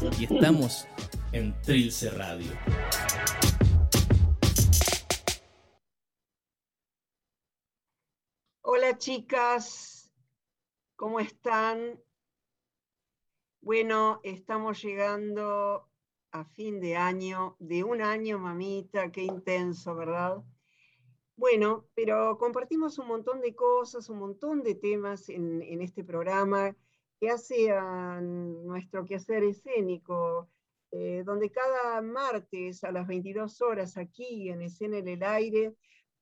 Y estamos en Trilce Radio. Hola chicas, ¿cómo están? Bueno, estamos llegando a fin de año, de un año, mamita, qué intenso, ¿verdad? Bueno, pero compartimos un montón de cosas, un montón de temas en, este programa que hace a nuestro quehacer escénico, eh, donde cada martes a las 22 horas aquí en Escena en el Aire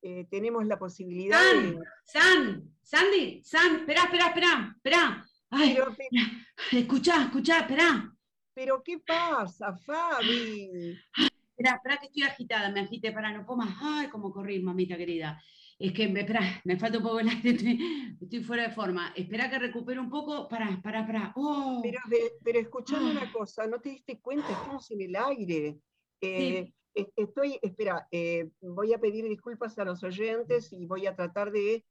eh, tenemos la posibilidad San, de... San, Sandy, San, espera, espera, espera, espera. Ay, escuchá, escuchá, espera. Pero ¿qué pasa, Fabi? Espera, espera que estoy agitada, me agité para no más. Ay, cómo corrí, mamita querida. Es que, espera, me falta un poco el aire, estoy, fuera de forma. Espera que recupere un poco. Para, para, para. Oh. Pero, pero escuchame una cosa, ¿no te diste cuenta? Estamos en el aire. Eh, estoy, espera, eh, voy a pedir disculpas a los oyentes y voy a tratar de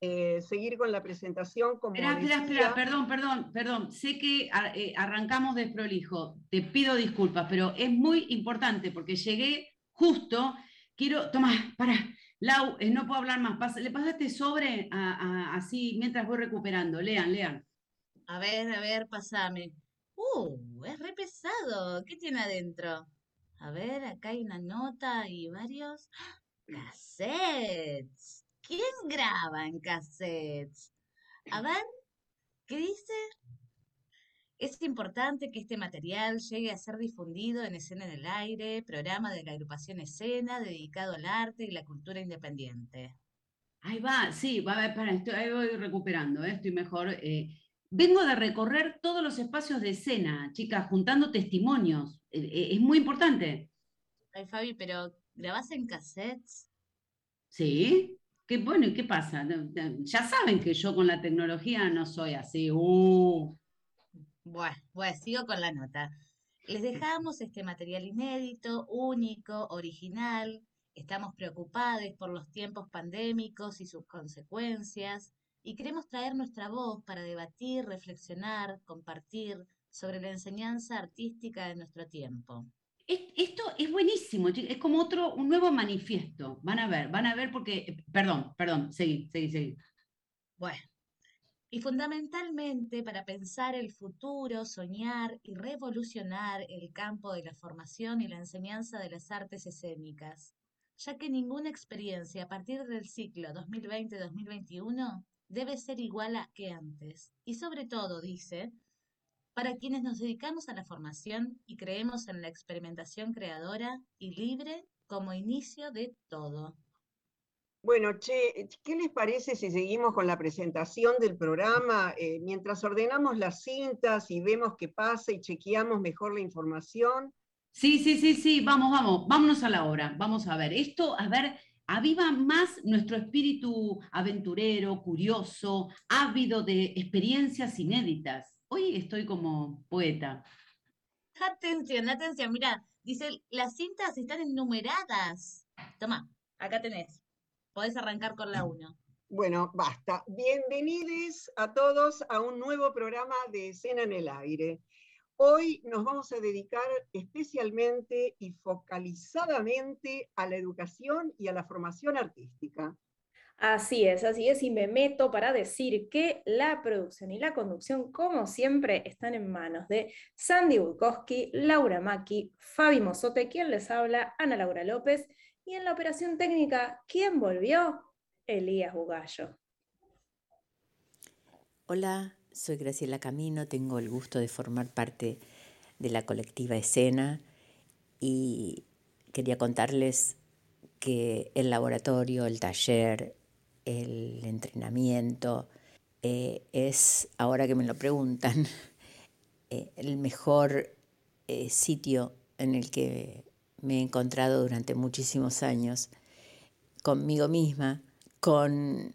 eh, seguir con la presentación. Como espera, espera, espera, perdón, perdón, perdón. Sé que arrancamos de prolijo, te pido disculpas, pero es muy importante porque llegué justo. Quiero, toma, para, Lau, eh, no puedo hablar más. le pasaste sobre así mientras voy recuperando. Lean, lean. A ver, a ver, pasame. Uh, es re pesado. ¿Qué tiene adentro? A ver, acá hay una nota y varios ¡Ah! cassettes. ¿Quién graba en cassettes? A ver, ¿qué dice? Es importante que este material llegue a ser difundido en Escena en el Aire, programa de la agrupación Escena dedicado al arte y la cultura independiente. Ahí va, sí, va, para, estoy, ahí voy recuperando, ¿eh? estoy mejor. Eh. vengo de recorrer todos los espacios de escena, chicas, juntando testimonios. Eh, es muy importante. Ay, Fabi, pero ¿grabás en cassettes? Sí bueno, ¿y qué pasa? Ya saben que yo con la tecnología no soy así. Uh. Bueno, bueno, sigo con la nota. Les dejamos este material inédito, único, original. Estamos preocupados por los tiempos pandémicos y sus consecuencias y queremos traer nuestra voz para debatir, reflexionar, compartir sobre la enseñanza artística de nuestro tiempo esto es buenísimo, es como otro, un nuevo manifiesto. Van a ver, van a ver porque, eh, perdón, perdón, seguí, seguí, seguí. Bueno, y fundamentalmente para pensar el futuro, soñar y revolucionar el campo de la formación y la enseñanza de las artes escénicas, ya que ninguna experiencia a partir del ciclo 2020-2021 debe ser igual a que antes. Y sobre todo, dice, para quienes nos dedicamos a la formación y creemos en la experimentación creadora y libre como inicio de todo. Bueno, Che, ¿qué les parece si seguimos con la presentación del programa? Eh, mientras ordenamos las cintas y vemos qué pasa y chequeamos mejor la información. Sí, sí, sí, sí, vamos, vamos, vámonos a la hora. Vamos a ver, esto, a ver, aviva más nuestro espíritu aventurero, curioso, ávido de experiencias inéditas. Hoy estoy como poeta. Atención, atención, mira, dice, las cintas están enumeradas. Toma, acá tenés. Podés arrancar con la 1. Bueno, basta. Bienvenidos a todos a un nuevo programa de Escena en el Aire. Hoy nos vamos a dedicar especialmente y focalizadamente a la educación y a la formación artística. Así es, así es, y me meto para decir que la producción y la conducción, como siempre, están en manos de Sandy Bukowski, Laura Maki, Fabi Mozote, quien les habla, Ana Laura López, y en la operación técnica, ¿quién volvió? Elías Bugallo. Hola, soy Graciela Camino, tengo el gusto de formar parte de la colectiva Escena y quería contarles que el laboratorio, el taller, el entrenamiento, eh, es, ahora que me lo preguntan, eh, el mejor eh, sitio en el que me he encontrado durante muchísimos años, conmigo misma, con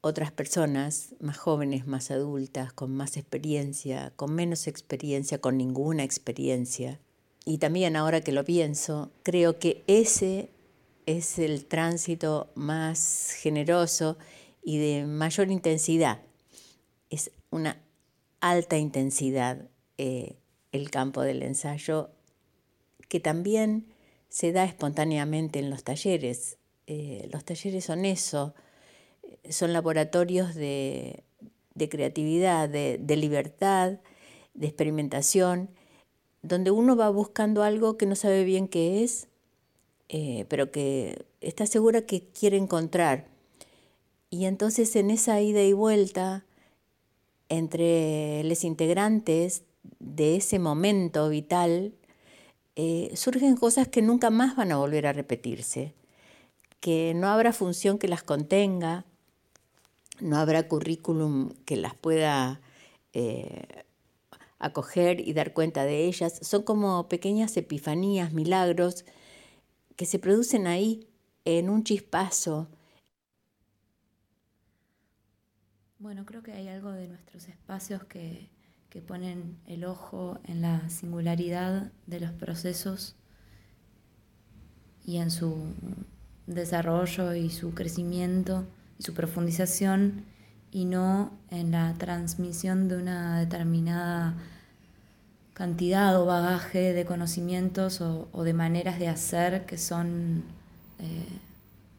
otras personas más jóvenes, más adultas, con más experiencia, con menos experiencia, con ninguna experiencia. Y también ahora que lo pienso, creo que ese es el tránsito más generoso y de mayor intensidad. Es una alta intensidad eh, el campo del ensayo que también se da espontáneamente en los talleres. Eh, los talleres son eso, son laboratorios de, creatividad, de, libertad, de experimentación, donde uno va buscando algo que no sabe bien qué es, eh, pero que está segura que quiere encontrar. Y entonces en esa ida y vuelta entre los integrantes de ese momento vital, eh, surgen cosas que nunca más van a volver a repetirse, que no habrá función que las contenga, no habrá currículum que las pueda eh, acoger y dar cuenta de ellas. Son como pequeñas epifanías, milagros que se producen ahí en un chispazo. Bueno, creo que hay algo de nuestros espacios que, que ponen el ojo en la singularidad de los procesos y en su desarrollo y su crecimiento y su profundización y no en la transmisión de una determinada cantidad o bagaje de conocimientos o, de maneras de hacer que son eh,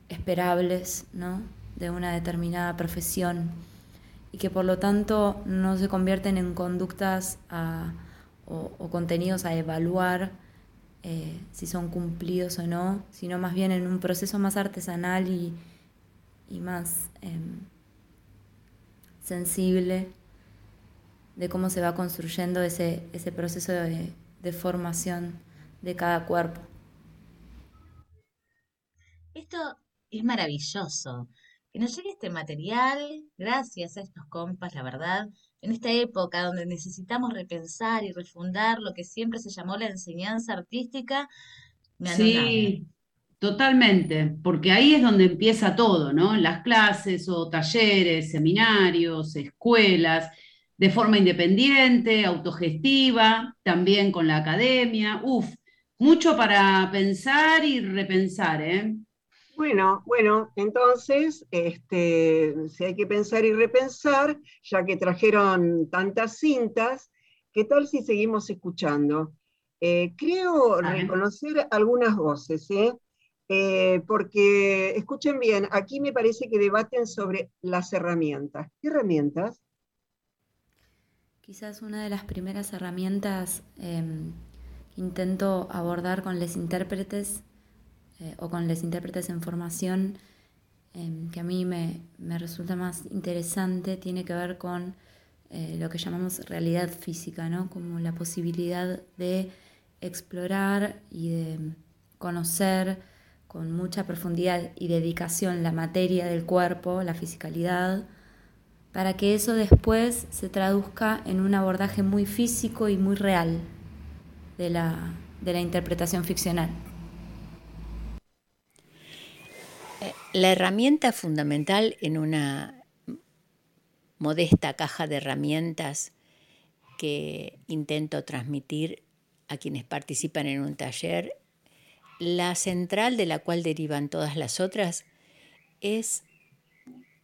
esperables ¿no? de una determinada profesión y que por lo tanto no se convierten en conductas o, contenidos a evaluar eh, si son cumplidos o no, sino más bien en un proceso más artesanal y, más em, sensible de cómo se va construyendo ese, ese proceso de formación de cada cuerpo. Esto es maravilloso que nos llegue este material, gracias a estos compas, la verdad, en esta época donde necesitamos repensar y refundar lo que siempre se llamó la enseñanza artística, me Sí, totalmente, porque ahí es donde empieza todo, ¿no? Las clases o talleres, seminarios, escuelas, de forma independiente, autogestiva, también con la academia, uf, mucho para pensar y repensar, ¿eh? Bueno, bueno, entonces, este, si hay que pensar y repensar, ya que trajeron tantas cintas, ¿qué tal si seguimos escuchando? Eh, creo reconocer algunas voces, ¿eh? ¿eh? porque escuchen bien, aquí me parece que debaten sobre las herramientas. ¿Qué herramientas? Quizás una de las primeras herramientas em, que intento abordar con los intérpretes eh, o con los intérpretes en formación, em, que a mí me, resulta más interesante, tiene que ver con eh, lo que llamamos realidad física, ¿no? como la posibilidad de explorar y de conocer con mucha profundidad y dedicación la materia del cuerpo, la fisicalidad, para que eso después se traduzca en un abordaje muy físico y muy real de la interpretación ficcional. La herramienta fundamental en una modesta caja de herramientas que intento transmitir a quienes participan en un taller, la central de la cual derivan todas las otras es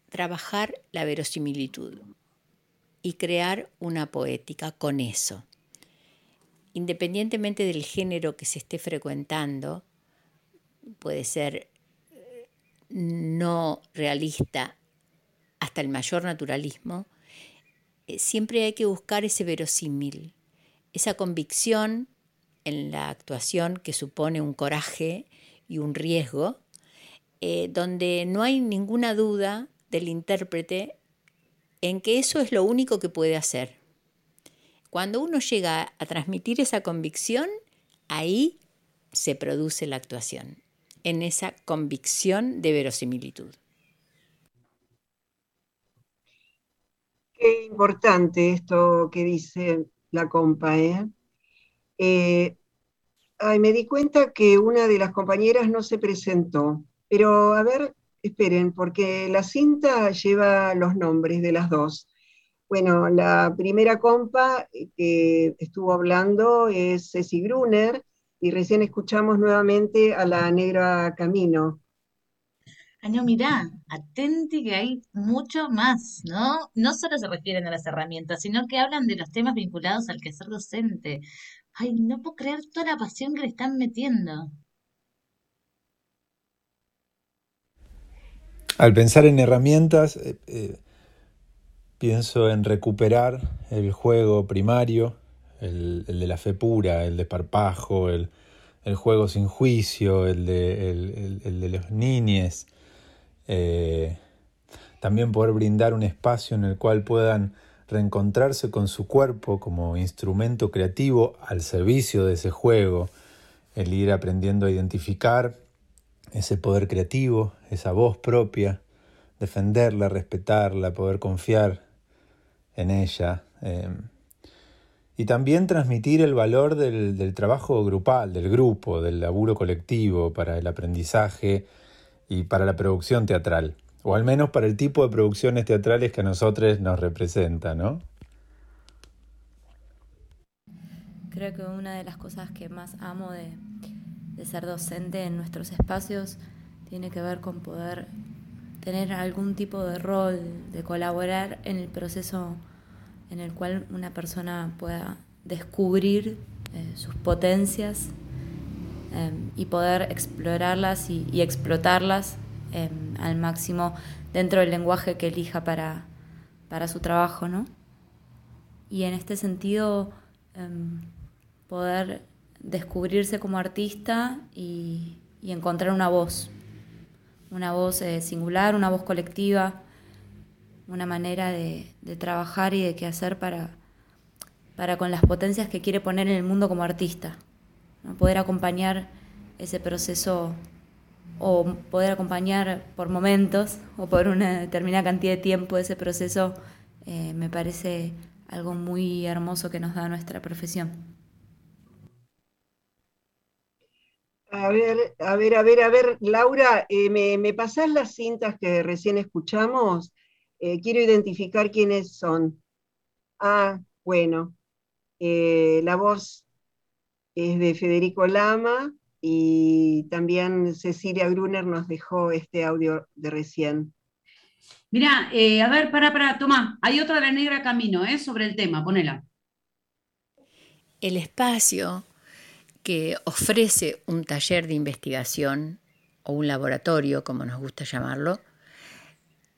trabajar la verosimilitud y crear una poética con eso. Independientemente del género que se esté frecuentando, puede ser no realista hasta el mayor naturalismo, eh, siempre hay que buscar ese verosímil, esa convicción en la actuación que supone un coraje y un riesgo, eh, donde no hay ninguna duda del intérprete en que eso es lo único que puede hacer. Cuando uno llega a transmitir esa convicción, ahí se produce la actuación en esa convicción de verosimilitud. Qué importante esto que dice la compa, ¿eh? ¿eh? me di cuenta que una de las compañeras no se presentó, pero a ver, esperen, porque la cinta lleva los nombres de las dos. Bueno, la primera compa que estuvo hablando es Ceci Gruner y recién escuchamos nuevamente a la negra Camino. Ah, no, mirá, atente que hay mucho más, ¿no? No solo se refieren a las herramientas, sino que hablan de los temas vinculados al quehacer docente. Ay, no puedo creer toda la pasión que le están metiendo. Al pensar en herramientas, eh, eh, pienso en recuperar el juego primario, el, de la fe pura, el de parpajo, el, juego sin juicio, el de, de los niñes. Eh, también poder brindar un espacio en el cual puedan reencontrarse con su cuerpo como instrumento creativo al servicio de ese juego, el ir aprendiendo a identificar ese poder creativo, esa voz propia, defenderla, respetarla, poder confiar en ella. Em, y también transmitir el valor del, trabajo grupal, del grupo, del laburo colectivo para el aprendizaje y para la producción teatral o al menos para el tipo de producciones teatrales que a nosotros nos representa, ¿no? Creo que una de las cosas que más amo de, ser docente en nuestros espacios tiene que ver con poder tener algún tipo de rol, de colaborar en el proceso en el cual una persona pueda descubrir eh, sus potencias eh, y poder explorarlas y explotarlas Em, al máximo dentro del lenguaje que elija para, para su trabajo, ¿no? Y en este sentido, em, poder descubrirse como artista y, encontrar una voz, una voz eh, singular, una voz colectiva, una manera de, trabajar y de qué hacer para, para con las potencias que quiere poner en el mundo como artista, poder acompañar ese proceso o poder acompañar por momentos o por una determinada cantidad de tiempo ese proceso, eh, me parece algo muy hermoso que nos da nuestra profesión. A ver, a ver, a ver, a ver, Laura, eh, ¿me, ¿me, pasás las cintas que recién escuchamos? Eh, quiero identificar quiénes son. Ah, bueno, la voz es de Federico Lama, y también Cecilia Gruner nos dejó este audio de recién. Mira, eh, a ver, para, para, toma, hay otra de la negra camino, ¿eh? Sobre el tema, ponela. El espacio que ofrece un taller de investigación o un laboratorio, como nos gusta llamarlo,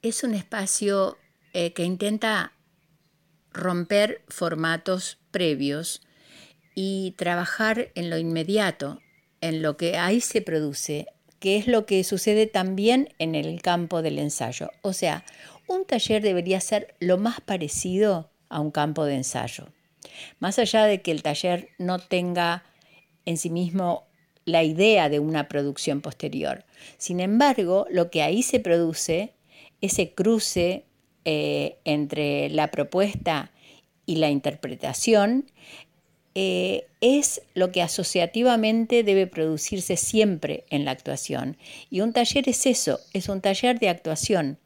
es un espacio eh, que intenta romper formatos previos y trabajar en lo inmediato, en lo que ahí se produce, que es lo que sucede también en el campo del ensayo. O sea, un taller debería ser lo más parecido a un campo de ensayo. Más allá de que el taller no tenga en sí mismo la idea de una producción posterior. Sin embargo, lo que ahí se produce, ese cruce eh, entre la propuesta y la interpretación, eh, es lo que asociativamente debe producirse siempre en la actuación. Y un taller es eso, es un taller de actuación.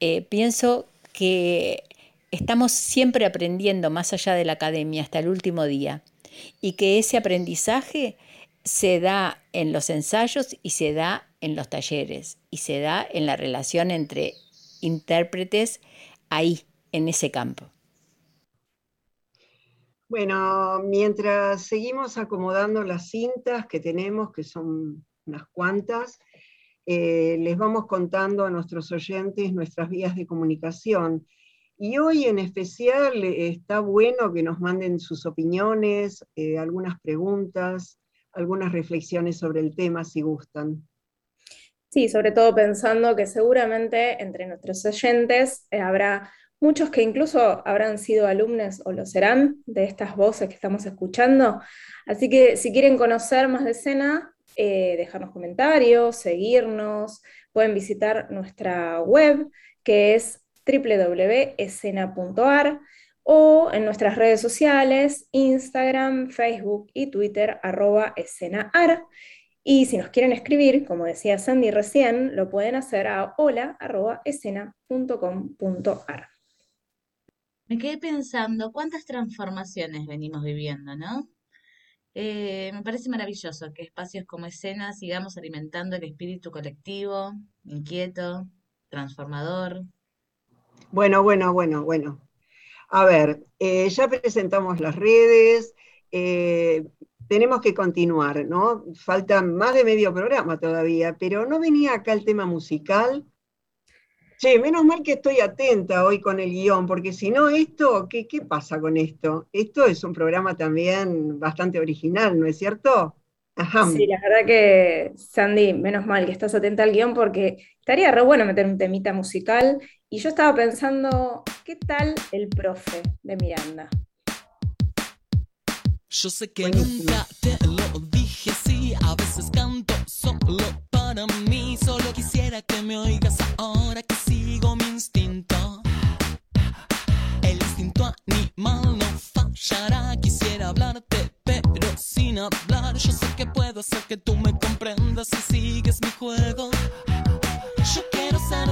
Eh, pienso que estamos siempre aprendiendo más allá de la academia hasta el último día y que ese aprendizaje se da en los ensayos y se da en los talleres y se da en la relación entre intérpretes ahí, en ese campo. Bueno, mientras seguimos acomodando las cintas que tenemos, que son unas cuantas, eh, les vamos contando a nuestros oyentes nuestras vías de comunicación. Y hoy en especial eh, está bueno que nos manden sus opiniones, eh, algunas preguntas, algunas reflexiones sobre el tema si gustan. Sí, sobre todo pensando que seguramente entre nuestros oyentes habrá muchos que incluso habrán sido alumnos o lo serán de estas voces que estamos escuchando. Así que si quieren conocer más de escena, eh, dejarnos comentarios, seguirnos, pueden visitar nuestra web que es www.escena.ar o en nuestras redes sociales, Instagram, Facebook y Twitter, arroba escenaar. Y si nos quieren escribir, como decía Sandy recién, lo pueden hacer a hola.escena.com.ar. Me quedé pensando cuántas transformaciones venimos viviendo, ¿no? Eh, me parece maravilloso que espacios como escena sigamos alimentando el espíritu colectivo, inquieto, transformador. Bueno, bueno, bueno, bueno. A ver, eh, ya presentamos las redes, eh, tenemos que continuar, ¿no? Falta más de medio programa todavía, pero no venía acá el tema musical. Che, menos mal que estoy atenta hoy con el guion, porque si no, esto, ¿qué, ¿qué pasa con esto? Esto es un programa también bastante original, ¿no es cierto? Sí, la verdad que, Sandy, menos mal que estás atenta al guion porque estaría re bueno meter un temita musical. Y yo estaba pensando, ¿qué tal el profe de Miranda? Yo sé que nunca te lo dije así, a veces canto solo para mí, solo quisiera que me oigas ahora que sigo mi instinto. El instinto animal no fallará, quisiera hablarte pero sin hablar, yo sé que puedo hacer que tú me comprendas si sigues mi juego. Yo quiero ser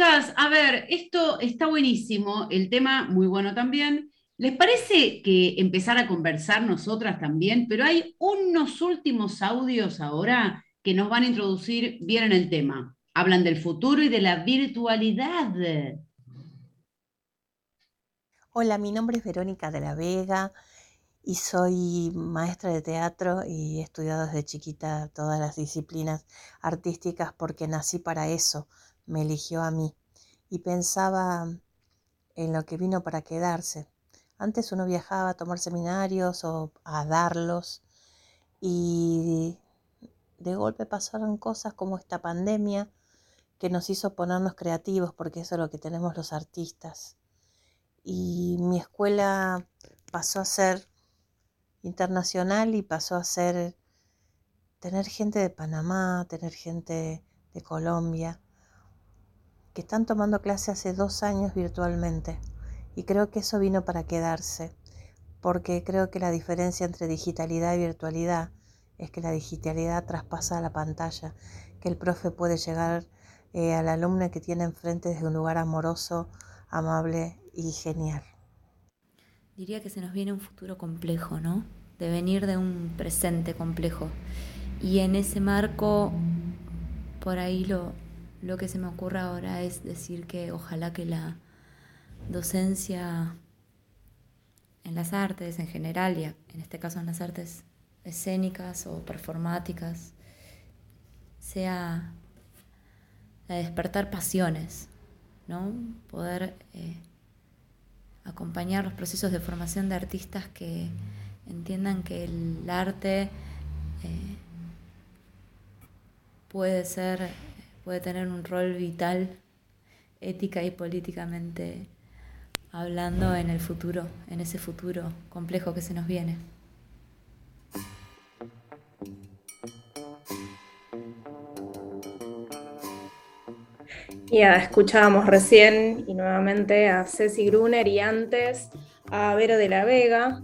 chicas, a ver, esto está buenísimo, el tema muy bueno también. ¿Les parece que empezar a conversar nosotras también? Pero hay unos últimos audios ahora que nos van a introducir bien en el tema. Hablan del futuro y de la virtualidad. Hola, mi nombre es Verónica de la Vega y soy maestra de teatro y he estudiado desde chiquita todas las disciplinas artísticas porque nací para eso, me eligió a mí y pensaba en lo que vino para quedarse. Antes uno viajaba a tomar seminarios o a darlos y de golpe pasaron cosas como esta pandemia que nos hizo ponernos creativos porque eso es lo que tenemos los artistas. Y mi escuela pasó a ser internacional y pasó a ser tener gente de Panamá, tener gente de Colombia, que están tomando clase hace dos años virtualmente. Y creo que eso vino para quedarse, porque creo que la diferencia entre digitalidad y virtualidad es que la digitalidad traspasa la pantalla, que el profe puede llegar eh, al alumno que tiene enfrente desde un lugar amoroso, amable y genial. Diría que se nos viene un futuro complejo, ¿no? De venir de un presente complejo. Y en ese marco, por ahí lo, lo que se me ocurre ahora es decir que ojalá que la docencia en las artes en general, y en este caso en las artes escénicas o performáticas, sea de despertar pasiones, ¿no? Poder eh, acompañar los procesos de formación de artistas que entiendan que el arte eh, puede ser, puede tener un rol vital, ética y políticamente hablando en el futuro, en ese futuro complejo que se nos viene. Ya escuchábamos recién y nuevamente a Ceci Gruner y antes a Vero de la Vega,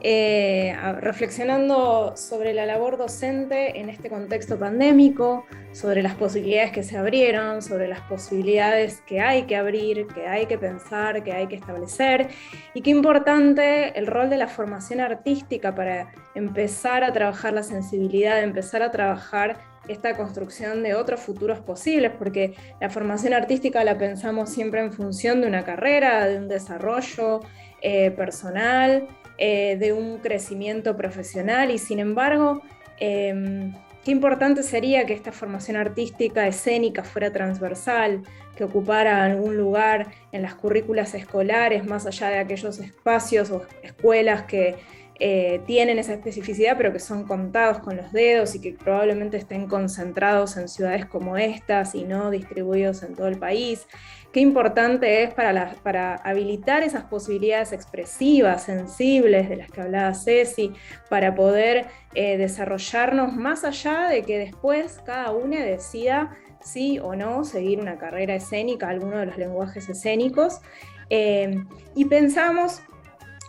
eh, reflexionando sobre la labor docente en este contexto pandémico, sobre las posibilidades que se abrieron, sobre las posibilidades que hay que abrir, que hay que pensar, que hay que establecer, y qué importante el rol de la formación artística para empezar a trabajar la sensibilidad, empezar a trabajar esta construcción de otros futuros posibles, porque la formación artística la pensamos siempre en función de una carrera, de un desarrollo, eh, personal, eh, de un crecimiento profesional y sin embargo, em, qué importante sería que esta formación artística escénica fuera transversal, que ocupara algún lugar en las currículas escolares, más allá de aquellos espacios o escuelas que eh, tienen esa especificidad, pero que son contados con los dedos y que probablemente estén concentrados en ciudades como estas y no distribuidos en todo el país. Qué importante es para, habilitar esas posibilidades expresivas, sensibles de las que hablaba Ceci, para poder eh, desarrollarnos más allá de que después cada uno decida sí o no seguir una carrera escénica, alguno de los lenguajes escénicos. Eh, y pensamos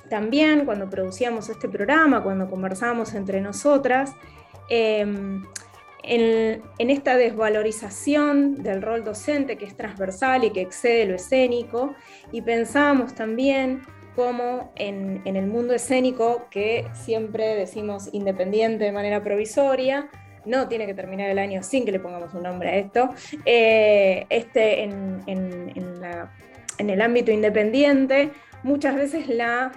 también cuando producíamos este programa, cuando conversábamos entre nosotras, em, en, esta desvalorización del rol docente que es transversal y que excede lo escénico, y pensábamos también como en, el mundo escénico, que siempre decimos independiente de manera provisoria, no tiene que terminar el año sin que le pongamos un nombre a esto, eh, este, en, en el ámbito independiente, muchas veces la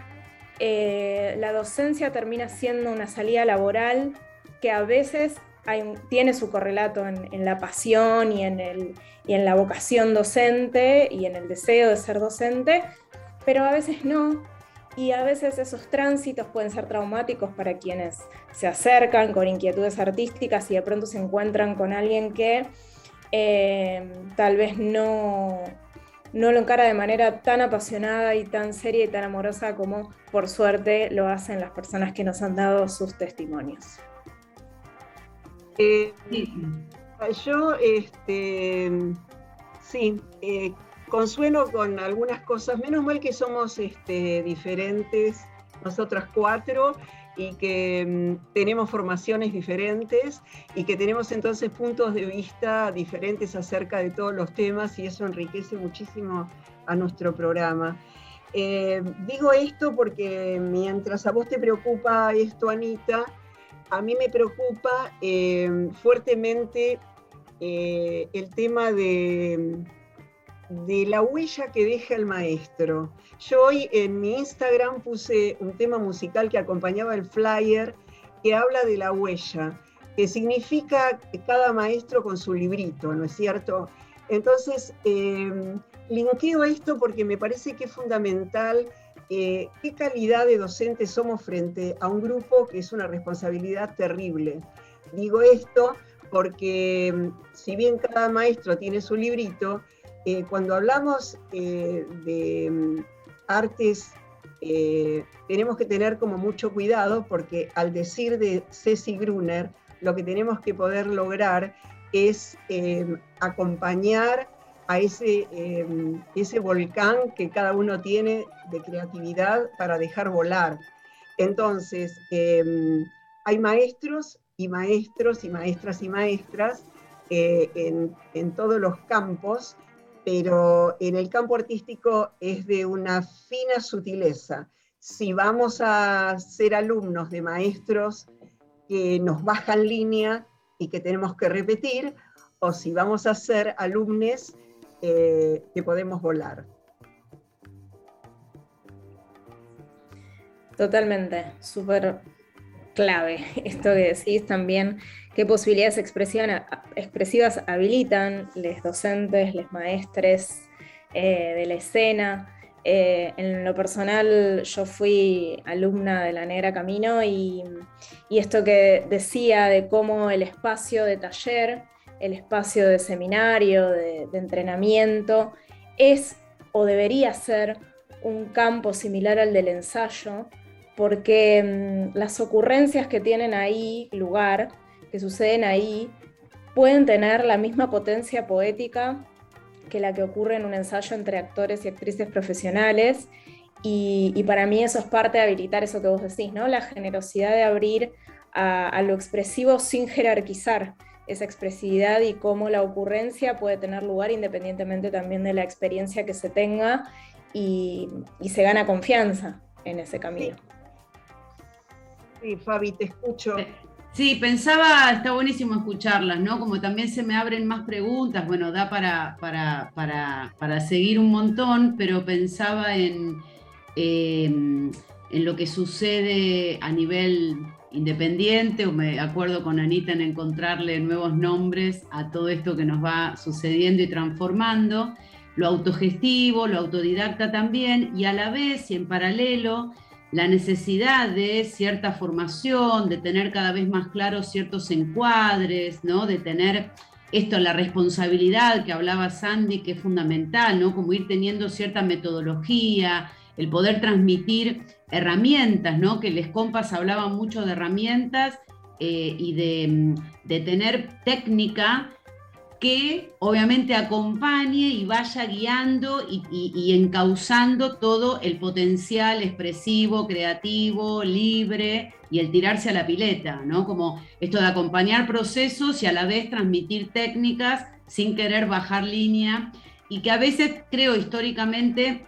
eh, la docencia termina siendo una salida laboral que a veces tiene su correlato en, la pasión y en, el, y en la vocación docente y en el deseo de ser docente, pero a veces no. Y a veces esos tránsitos pueden ser traumáticos para quienes se acercan con inquietudes artísticas y de pronto se encuentran con alguien que eh, tal vez no, no lo encara de manera tan apasionada y tan seria y tan amorosa como por suerte lo hacen las personas que nos han dado sus testimonios. Eh, yo, este, sí, eh, consuelo con algunas cosas, menos mal que somos este, diferentes, nosotras cuatro, y que mm, tenemos formaciones diferentes y que tenemos entonces puntos de vista diferentes acerca de todos los temas y eso enriquece muchísimo a nuestro programa. Eh, digo esto porque mientras a vos te preocupa esto, Anita, a mí me preocupa eh, fuertemente eh, el tema de de la huella que deja el maestro. Yo hoy en mi Instagram puse un tema musical que acompañaba el flyer que habla de la huella, que significa cada maestro con su librito, ¿no es cierto? Entonces, eh, linkeo esto porque me parece que es fundamental eh, qué calidad de docentes somos frente a un grupo que es una responsabilidad terrible. Digo esto porque mm, si bien cada maestro tiene su librito, eh, cuando hablamos eh, de mm, artes, tenemos que tener como mucho cuidado porque al decir de Ceci Gruner, lo que tenemos que poder lograr es acompañar a ese, em, ese volcán que cada uno tiene de creatividad para dejar volar. Entonces, em, hay maestros y maestros y maestras y maestras eh, en, en todos los campos, pero en el campo artístico es de una fina sutileza. Si vamos a ser alumnos de maestros que nos bajan línea y que tenemos que repetir, o si vamos a ser alumnos eh, que podemos volar. Totalmente, súper clave esto que decís también, qué posibilidades expresivas habilitan los docentes, los maestres eh, de la escena. Eh, en lo personal, yo fui alumna de la Negra Camino y, esto que decía de cómo el espacio de taller el espacio de seminario, de, entrenamiento, es o debería ser un campo similar al del ensayo, porque mm, las ocurrencias que tienen ahí lugar, que suceden ahí, pueden tener la misma potencia poética que la que ocurre en un ensayo entre actores y actrices profesionales. Y, para mí eso es parte de habilitar eso que vos decís, ¿no? La generosidad de abrir a lo expresivo sin jerarquizar esa expresividad y cómo la ocurrencia puede tener lugar independientemente también de la experiencia que se tenga y, se gana confianza en ese camino. Sí, Fabi, te escucho. Eh, sí, pensaba, está buenísimo escucharlas, ¿no? Como también se me abren más preguntas, bueno, da para, para, para, seguir un montón, pero pensaba en, eh, en lo que sucede a nivel independiente, o me acuerdo con Anita en encontrarle nuevos nombres a todo esto que nos va sucediendo y transformando, lo autogestivo, lo autodidacta también, y a la vez y en paralelo, la necesidad de cierta formación, de tener cada vez más claros ciertos encuadres, ¿no? de tener esto, la responsabilidad que hablaba Sandy, que es fundamental, ¿no? como ir teniendo cierta metodología, el poder transmitir herramientas, ¿no? Que les compas hablaban mucho de herramientas eh, y de, tener técnica que obviamente acompañe y vaya guiando y, y, encauzando todo el potencial expresivo, creativo, libre y el tirarse a la pileta, ¿no? Como esto de acompañar procesos y a la vez transmitir técnicas sin querer bajar línea y que a veces creo históricamente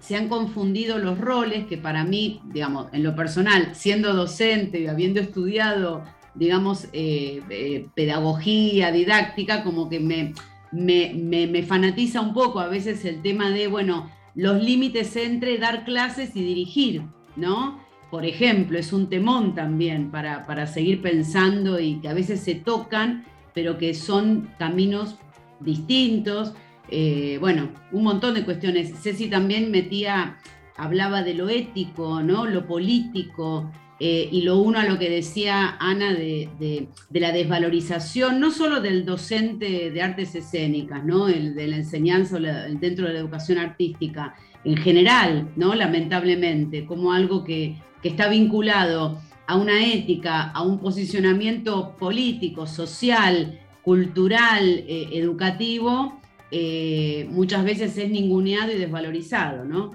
se han confundido los roles que para mí, digamos, en lo personal, siendo docente y habiendo estudiado, digamos, eh, eh, pedagogía, didáctica, como que me, me, fanatiza un poco a veces el tema de, bueno, los límites entre dar clases y dirigir, ¿no? Por ejemplo, es un temón también para, para seguir pensando y que a veces se tocan, pero que son caminos distintos eh, bueno, un montón de cuestiones. Ceci también metía, hablaba de lo ético, ¿no? Lo político, eh, y lo uno a lo que decía Ana de, la desvalorización, no solo del docente de artes escénicas, ¿no? El, de la enseñanza dentro de la educación artística, en general, ¿no? lamentablemente, como algo que, está vinculado a una ética, a un posicionamiento político, social, cultural, eh, educativo, eh, muchas veces es ninguneado y desvalorizado, ¿no?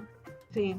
Sí.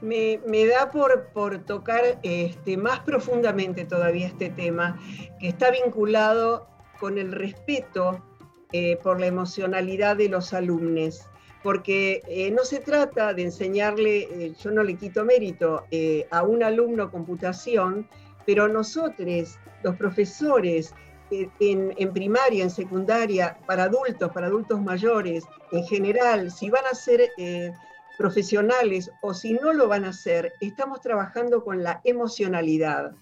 Me, da por, por tocar este, más profundamente todavía este tema, que está vinculado con el respeto eh, por la emocionalidad de los alumnos porque eh, no se trata de enseñarle, yo no le quito mérito a un alumno computación, pero nosotros, los profesores, en, primaria, en secundaria, para adultos, para adultos mayores, en general, si van a ser eh, profesionales o si no lo van a hacer, estamos trabajando con la emocionalidad.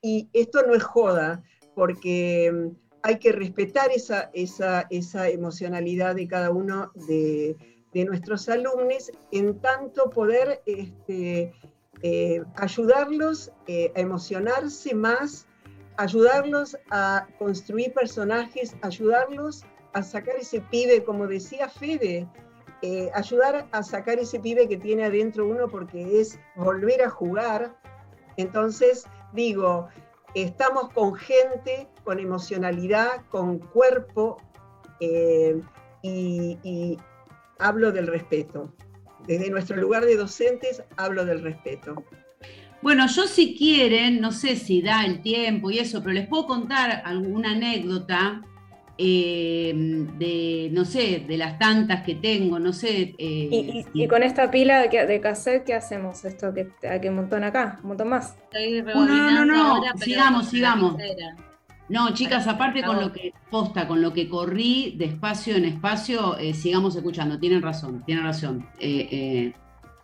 Y esto no es joda, porque mm, hay que respetar esa, esa, esa emocionalidad de cada uno de, nuestros alumnos, en tanto poder este, eh, ayudarlos eh, a emocionarse más ayudarlos a construir personajes, ayudarlos a sacar ese pibe, como decía Fede, eh, ayudar a sacar ese pibe que tiene adentro uno porque es volver a jugar. Entonces, digo, estamos con gente, con emocionalidad, con cuerpo, eh, y, hablo del respeto. Desde nuestro lugar de docentes hablo del respeto. Bueno, yo si quieren, no sé si da el tiempo y eso, pero les puedo contar alguna anécdota eh, de, no sé, de las tantas que tengo, no sé. Eh, ¿Y, con esta pila de, de, cassette, ¿qué hacemos? Esto que, que un montón acá, un montón más. no, no, no, sigamos, sigamos. No, chicas, aparte con lo que posta, con lo que corrí de espacio en espacio, eh, sigamos escuchando. Tienen razón, tienen razón. Eh, eh,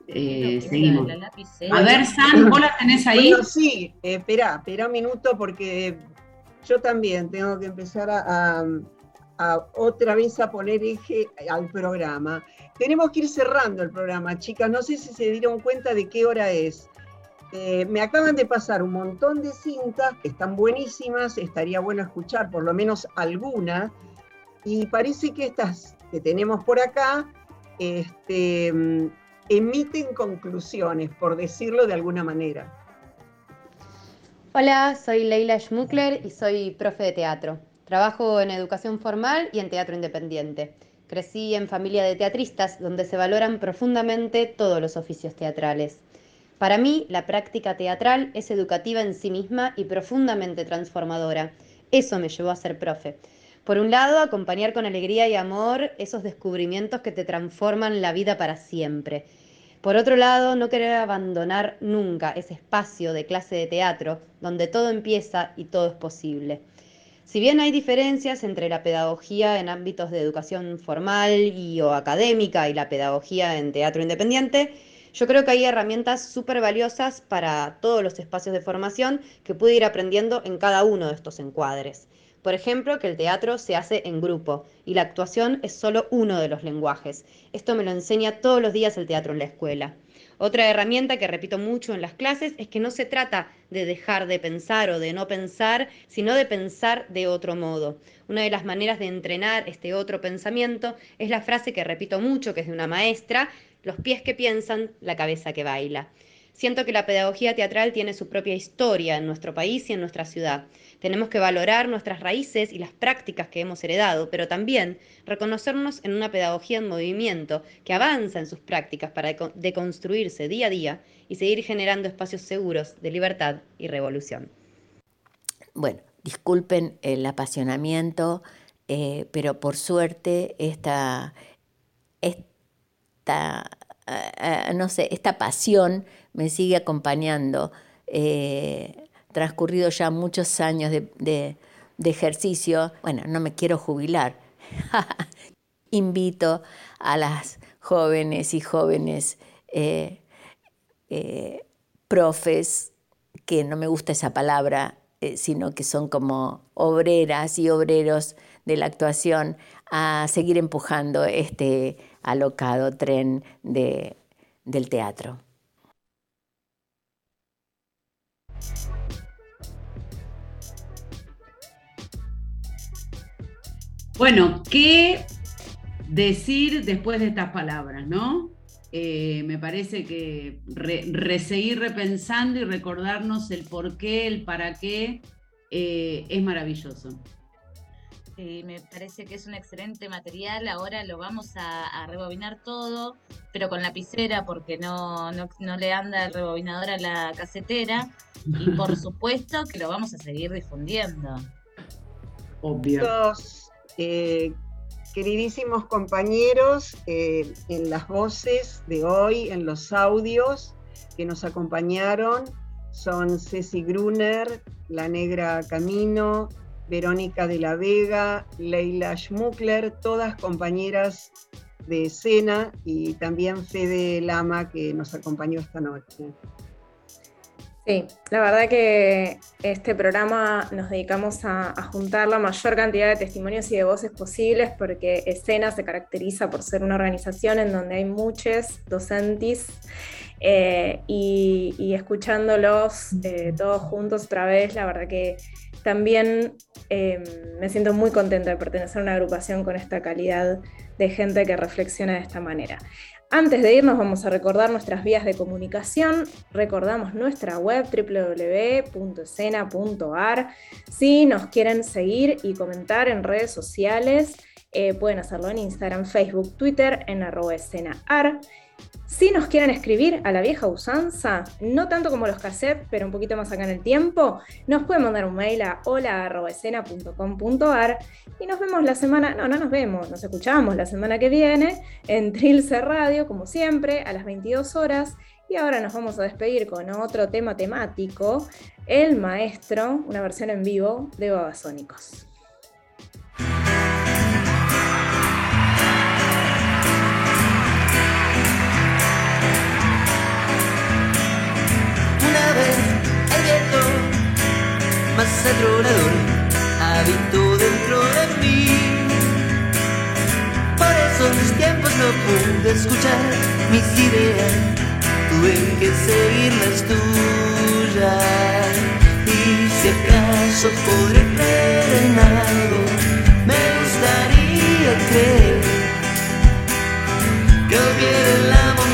seguimos. A ver, San, ¿vos la tenés ahí? sí, espera, espera un minuto porque yo también tengo que empezar a, otra vez a poner eje al programa. Tenemos que ir cerrando el programa, chicas. No sé si se dieron cuenta de qué hora es. Eh, me acaban de pasar un montón de cintas que están buenísimas, estaría bueno escuchar por lo menos alguna, y parece que estas que tenemos por acá este, emiten conclusiones, por decirlo de alguna manera. Hola, soy Leila Schmuckler y soy profe de teatro. Trabajo en educación formal y en teatro independiente. Crecí en familia de teatristas donde se valoran profundamente todos los oficios teatrales. Para mí, la práctica teatral es educativa en sí misma y profundamente transformadora. Eso me llevó a ser profe. Por un lado, acompañar con alegría y amor esos descubrimientos que te transforman la vida para siempre. Por otro lado, no querer abandonar nunca ese espacio de clase de teatro donde todo empieza y todo es posible. Si bien hay diferencias entre la pedagogía en ámbitos de educación formal y o académica y la pedagogía en teatro independiente, yo creo que hay herramientas súper valiosas para todos los espacios de formación que pude ir aprendiendo en cada uno de estos encuadres. Por ejemplo, que el teatro se hace en grupo y la actuación es solo uno de los lenguajes. Esto me lo enseña todos los días el teatro en la escuela. Otra herramienta que repito mucho en las clases es que no se trata de dejar de pensar o de no pensar, sino de pensar de otro modo. Una de las maneras de entrenar este otro pensamiento es la frase que repito mucho, que es de una maestra, los pies que piensan, la cabeza que baila. Siento que la pedagogía teatral tiene su propia historia en nuestro país y en nuestra ciudad. Tenemos que valorar nuestras raíces y las prácticas que hemos heredado, pero también reconocernos en una pedagogía en movimiento que avanza en sus prácticas para deconstruirse día a día y seguir generando espacios seguros de libertad y revolución. Bueno, disculpen el apasionamiento, eh, pero por suerte esta, esta, eh, eh, no sé, esta pasión me sigue acompañando. Transcurrido ya muchos años de, ejercicio, bueno, no me quiero jubilar. Invito a las jóvenes y jóvenes profes, que no me gusta esa palabra, sino que son como obreras y obreros de la actuación, a seguir empujando este alocado tren de, del teatro. Bueno, ¿qué decir después de estas palabras, no? Eh, me parece que seguir repensando y recordarnos el por qué, el para qué, eh, es maravilloso. Sí, me parece que es un excelente material. Ahora lo vamos a, rebobinar todo, pero con lapicera porque no, no, le anda el rebobinador a la casetera. Y por supuesto que lo vamos a seguir difundiendo. Obvio. Los, eh, queridísimos compañeros, eh, en las voces de hoy, en los audios que nos acompañaron, son Ceci Gruner, La Negra Camino, Verónica de la Vega, Leila Schmuckler, todas compañeras de escena y también Fede Lama que nos acompañó esta noche. Sí, la verdad que este programa nos dedicamos a, juntar la mayor cantidad de testimonios y de voces posibles porque Escena se caracteriza por ser una organización en donde hay muchos docentes eh, y, escuchándolos eh, todos juntos otra vez, la verdad que también em, me siento muy contenta de pertenecer a una agrupación con esta calidad de gente que reflexiona de esta manera. Antes de irnos vamos a recordar nuestras vías de comunicación. Recordamos nuestra web www.escena.ar. Si nos quieren seguir y comentar en redes sociales, eh, pueden hacerlo en Instagram, Facebook, Twitter, en arroba escenaar. Si nos quieren escribir a la vieja usanza, no tanto como los cassettes, pero un poquito más acá en el tiempo, nos pueden mandar un mail a hola.escena.com.ar y nos vemos la semana, no, no nos vemos, nos escuchamos la semana que viene en Trilce Radio, como siempre, a las 22 horas. Y ahora nos vamos a despedir con otro tema temático, El Maestro, una versión en vivo de Babasónicos. El viento más atronador habitó dentro de mí. Por eso mis tiempos no pude escuchar mis ideas, tuve que seguir las tuyas. Y si acaso creer en algo, me gustaría creer que hoy el amor